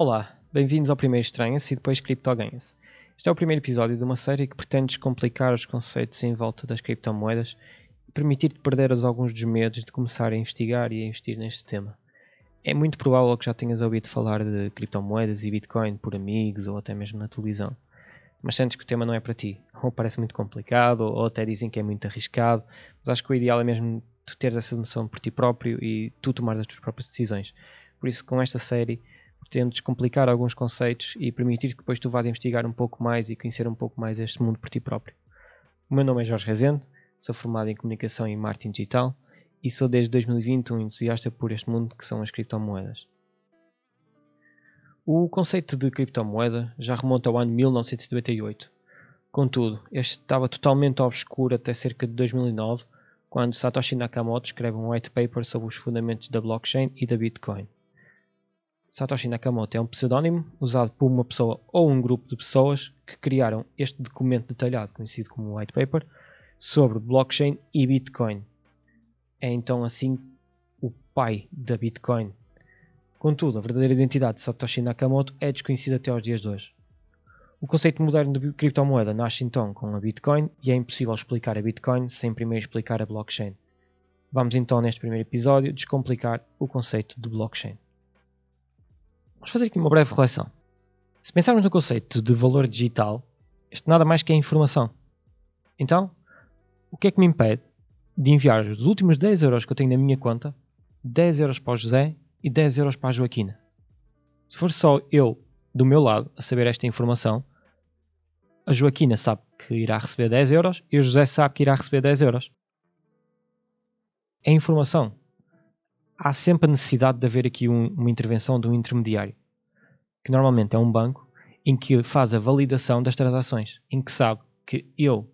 Olá, bem-vindos ao primeiro Estranha-se e depois Criptoganha-se. Este é o primeiro episódio de uma série que pretende descomplicar os conceitos em volta das criptomoedas e permitir-te perder alguns dos medos de começar a investigar e a investir neste tema. É muito provável que já tenhas ouvido falar de criptomoedas e Bitcoin por amigos ou até mesmo na televisão. Mas sentes que o tema não é para ti, ou parece muito complicado, ou até dizem que é muito arriscado, mas acho que o ideal é mesmo tu teres essa noção por ti próprio e tu tomares as tuas próprias decisões. Por isso, com esta série, pretendo descomplicar alguns conceitos e permitir que depois tu vás investigar um pouco mais e conhecer um pouco mais este mundo por ti próprio. O meu nome é Jorge Rezende, sou formado em Comunicação e Marketing Digital e sou desde 2020 um entusiasta por este mundo que são as criptomoedas. O conceito de criptomoeda já remonta ao ano 1998. Contudo, este estava totalmente obscuro até cerca de 2009, quando Satoshi Nakamoto escreve um white paper sobre os fundamentos da blockchain e da Bitcoin. Satoshi Nakamoto é um pseudónimo usado por uma pessoa ou um grupo de pessoas que criaram este documento detalhado, conhecido como White Paper, sobre blockchain e Bitcoin. É então assim o pai da Bitcoin. Contudo, a verdadeira identidade de Satoshi Nakamoto é desconhecida até aos dias de hoje. O conceito moderno de criptomoeda nasce então com a Bitcoin e é impossível explicar a Bitcoin sem primeiro explicar a blockchain. Vamos então, neste primeiro episódio, descomplicar o conceito de blockchain. Vamos fazer aqui uma breve reflexão. Se pensarmos no conceito de valor digital, este nada mais que é informação. Então, o que é que me impede de enviar os últimos 10 euros que eu tenho na minha conta, 10 euros para o José e 10 euros para a Joaquina? Se for só eu, do meu lado, a saber esta informação, a Joaquina sabe que irá receber 10 euros e o José sabe que irá receber 10 euros. É informação há sempre a necessidade de haver aqui um, uma intervenção de um intermediário, que normalmente é um banco, em que faz a validação das transações, em que sabe que eu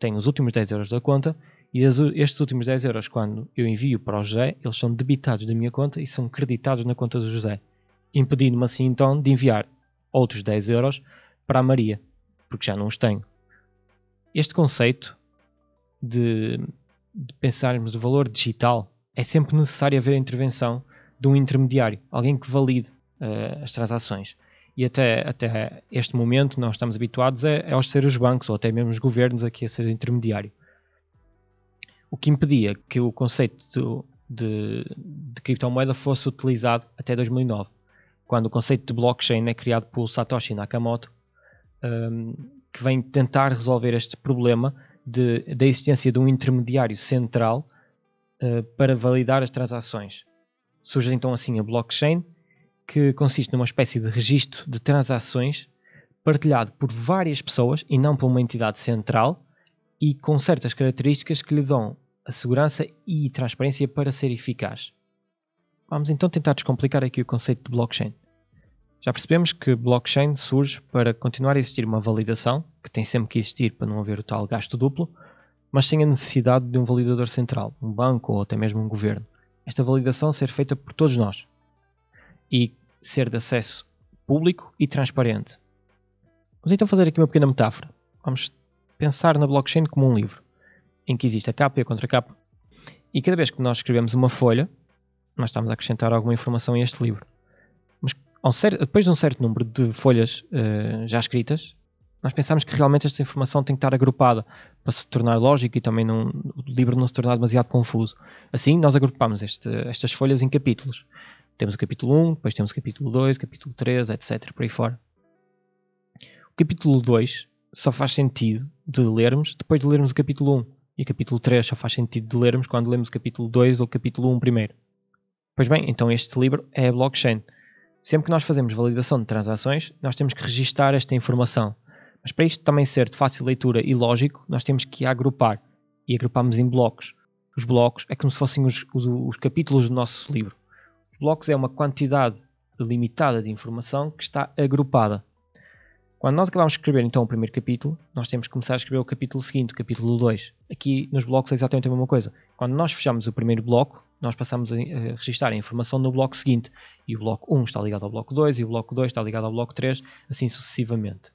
tenho os últimos 10 euros da conta e estes últimos 10 euros, quando eu envio para o José, eles são debitados da minha conta e são creditados na conta do José, impedindo-me assim então de enviar outros 10 euros para a Maria, porque já não os tenho. Este conceito de, de pensarmos do valor digital é sempre necessário haver a intervenção de um intermediário, alguém que valide uh, as transações. E até, até este momento nós estamos habituados a, a aos ser os bancos ou até mesmo os governos aqui a ser intermediário. O que impedia que o conceito de, de criptomoeda fosse utilizado até 2009, quando o conceito de blockchain é criado por Satoshi Nakamoto, um, ehm, que vem tentar resolver este problema de, da existência de um intermediário central eh, para validar as transações. Surge então assim a blockchain, que consiste numa espécie de registro de transações partilhado por várias pessoas e não por uma entidade central e com certas características que lhe dão a segurança e transparência para ser eficaz. Vamos então tentar descomplicar aqui o conceito de blockchain. Já percebemos que blockchain surge para continuar a existir uma validação, que tem sempre que existir para não haver o tal gasto duplo, mas sem a necessidade de um validador central, um banco ou até mesmo um governo. Esta validação ser feita por todos nós e ser de acesso público e transparente. Vamos então fazer aqui uma pequena metáfora. Vamos pensar na blockchain como um livro, em que existe a capa e a contracapa. E cada vez que nós escrevemos uma folha, nós estamos a acrescentar alguma informação a este livro. Mas depois de um certo número de folhas uh, já escritas, nós pensamos que realmente esta informação tem que estar agrupada para se tornar lógico e também não, o livro não se tornar demasiado confuso. Assim, nós agrupamos este, estas folhas em capítulos. Temos o capítulo 1, depois temos o capítulo 2, capítulo 3, etc. por aí fora. O capítulo 2 só faz sentido de lermos depois de lermos o capítulo 1. E o capítulo 3 só faz sentido de lermos quando lemos o capítulo 2 ou o capítulo 1 primeiro. Pois bem, então este livro é a blockchain. Sempre que nós fazemos validação de transações, nós temos que registar esta informação mas para isto também ser de fácil leitura e lógico, nós temos que agrupar. E agrupamos em blocos. Os blocos é como se fossem os, os, os capítulos do nosso livro. Os blocos é uma quantidade limitada de informação que está agrupada. Quando nós acabamos de escrever então o primeiro capítulo, nós temos que começar a escrever o capítulo seguinte, o capítulo 2. Aqui nos blocos é exatamente a mesma coisa. Quando nós fechamos o primeiro bloco, nós passamos a registrar a informação no bloco seguinte. E o bloco 1 está ligado ao bloco 2 e o bloco 2 está ligado ao bloco 3, assim sucessivamente.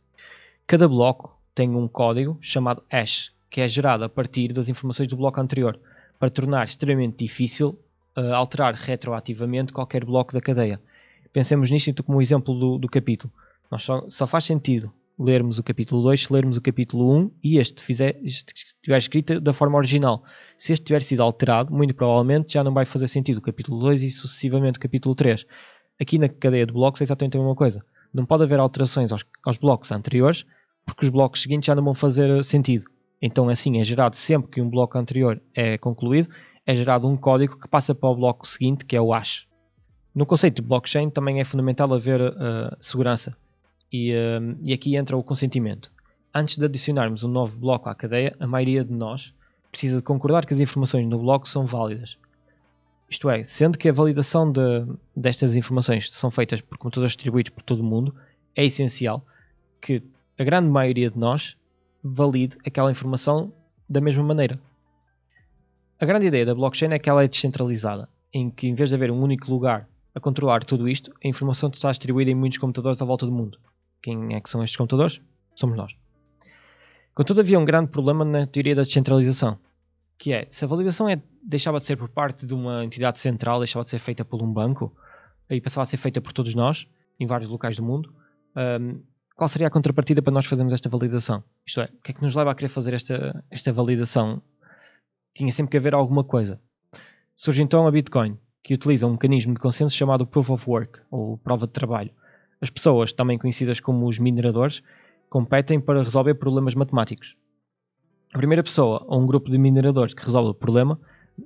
Cada bloco tem um código chamado hash, que é gerado a partir das informações do bloco anterior, para tornar extremamente difícil uh, alterar retroativamente qualquer bloco da cadeia. Pensemos nisto como exemplo do, do capítulo. Nós só, só, faz sentido lermos o capítulo 2 se lermos o capítulo 1 e este, este estiver escrito da forma original. Se este tiver sido alterado, muito provavelmente já não vai fazer sentido o capítulo 2 e sucessivamente o capítulo 3. Aqui na cadeia de blocos é exatamente a mesma coisa. Não pode haver alterações aos, aos blocos anteriores porque os blocos seguintes já não vão fazer sentido. Então, assim, é gerado sempre que um bloco anterior é concluído, é gerado um código que passa para o bloco seguinte, que é o hash. No conceito de blockchain também é fundamental haver uh, segurança. E, uh, e aqui entra o consentimento. Antes de adicionarmos um novo bloco à cadeia, a maioria de nós precisa de concordar que as informações no bloco são válidas. Isto é, sendo que a validação de, destas informações são feitas por computadores distribuídos por todo o mundo, é essencial que a grande maioria de nós valide aquela informação da mesma maneira. A grande ideia da blockchain é que ela é descentralizada, em que em vez de haver um único lugar a controlar tudo isto, a informação está distribuída em muitos computadores à volta do mundo. Quem é que são estes computadores? Somos nós. Contudo, havia um grande problema na teoria da descentralização, que é, se a validação é, deixava de ser por parte de uma entidade central, deixava de ser feita por um banco, e passava a ser feita por todos nós, em vários locais do mundo, um, qual seria a contrapartida para nós fazermos esta validação? Isto é, o que é que nos leva a querer fazer esta, esta validação? Tinha sempre que haver alguma coisa. Surge então a Bitcoin, que utiliza um mecanismo de consenso chamado Proof of Work, ou prova de trabalho. As pessoas, também conhecidas como os mineradores, competem para resolver problemas matemáticos. A primeira pessoa ou um grupo de mineradores que resolve o problema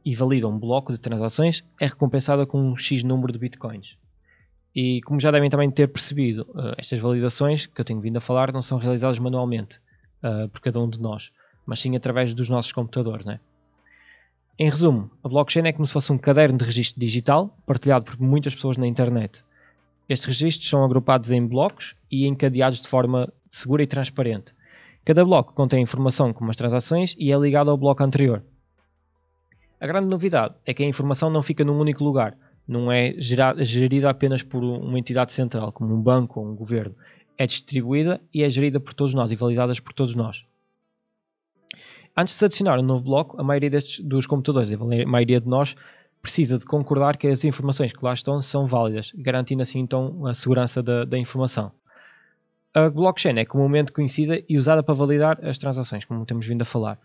e valida um bloco de transações é recompensada com um X número de bitcoins. E como já devem também ter percebido, uh, estas validações que eu tenho vindo a falar não são realizadas manualmente uh, por cada um de nós, mas sim através dos nossos computadores. Né? Em resumo, a blockchain é como se fosse um caderno de registro digital partilhado por muitas pessoas na internet. Estes registros são agrupados em blocos e encadeados de forma segura e transparente. Cada bloco contém informação como as transações e é ligado ao bloco anterior. A grande novidade é que a informação não fica num único lugar, não é gerida apenas por uma entidade central, como um banco ou um governo. É distribuída e é gerida por todos nós e validada por todos nós. Antes de se adicionar um novo bloco, a maioria destes, dos computadores, a maioria de nós, precisa de concordar que as informações que lá estão são válidas, garantindo assim então a segurança da, da informação. A blockchain é comumente conhecida e usada para validar as transações, como temos vindo a falar.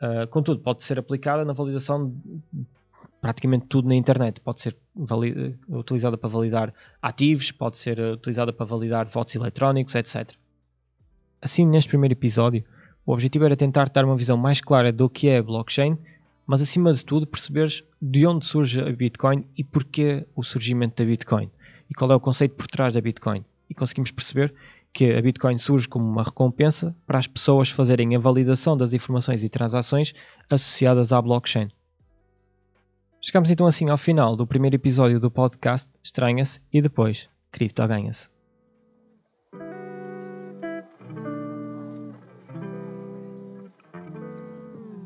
Uh, contudo, pode ser aplicada na validação praticamente tudo na internet. Pode ser utilizada para validar ativos, pode ser utilizada para validar votos eletrónicos, etc. Assim, neste primeiro episódio, o objetivo era tentar dar uma visão mais clara do que é a blockchain, mas acima de tudo perceberes de onde surge a Bitcoin e porquê o surgimento da Bitcoin e qual é o conceito por trás da Bitcoin. E conseguimos perceber que a Bitcoin surge como uma recompensa para as pessoas fazerem a validação das informações e transações associadas à blockchain. Chegamos então assim ao final do primeiro episódio do podcast Estranha-se e depois Cripto ganha-se.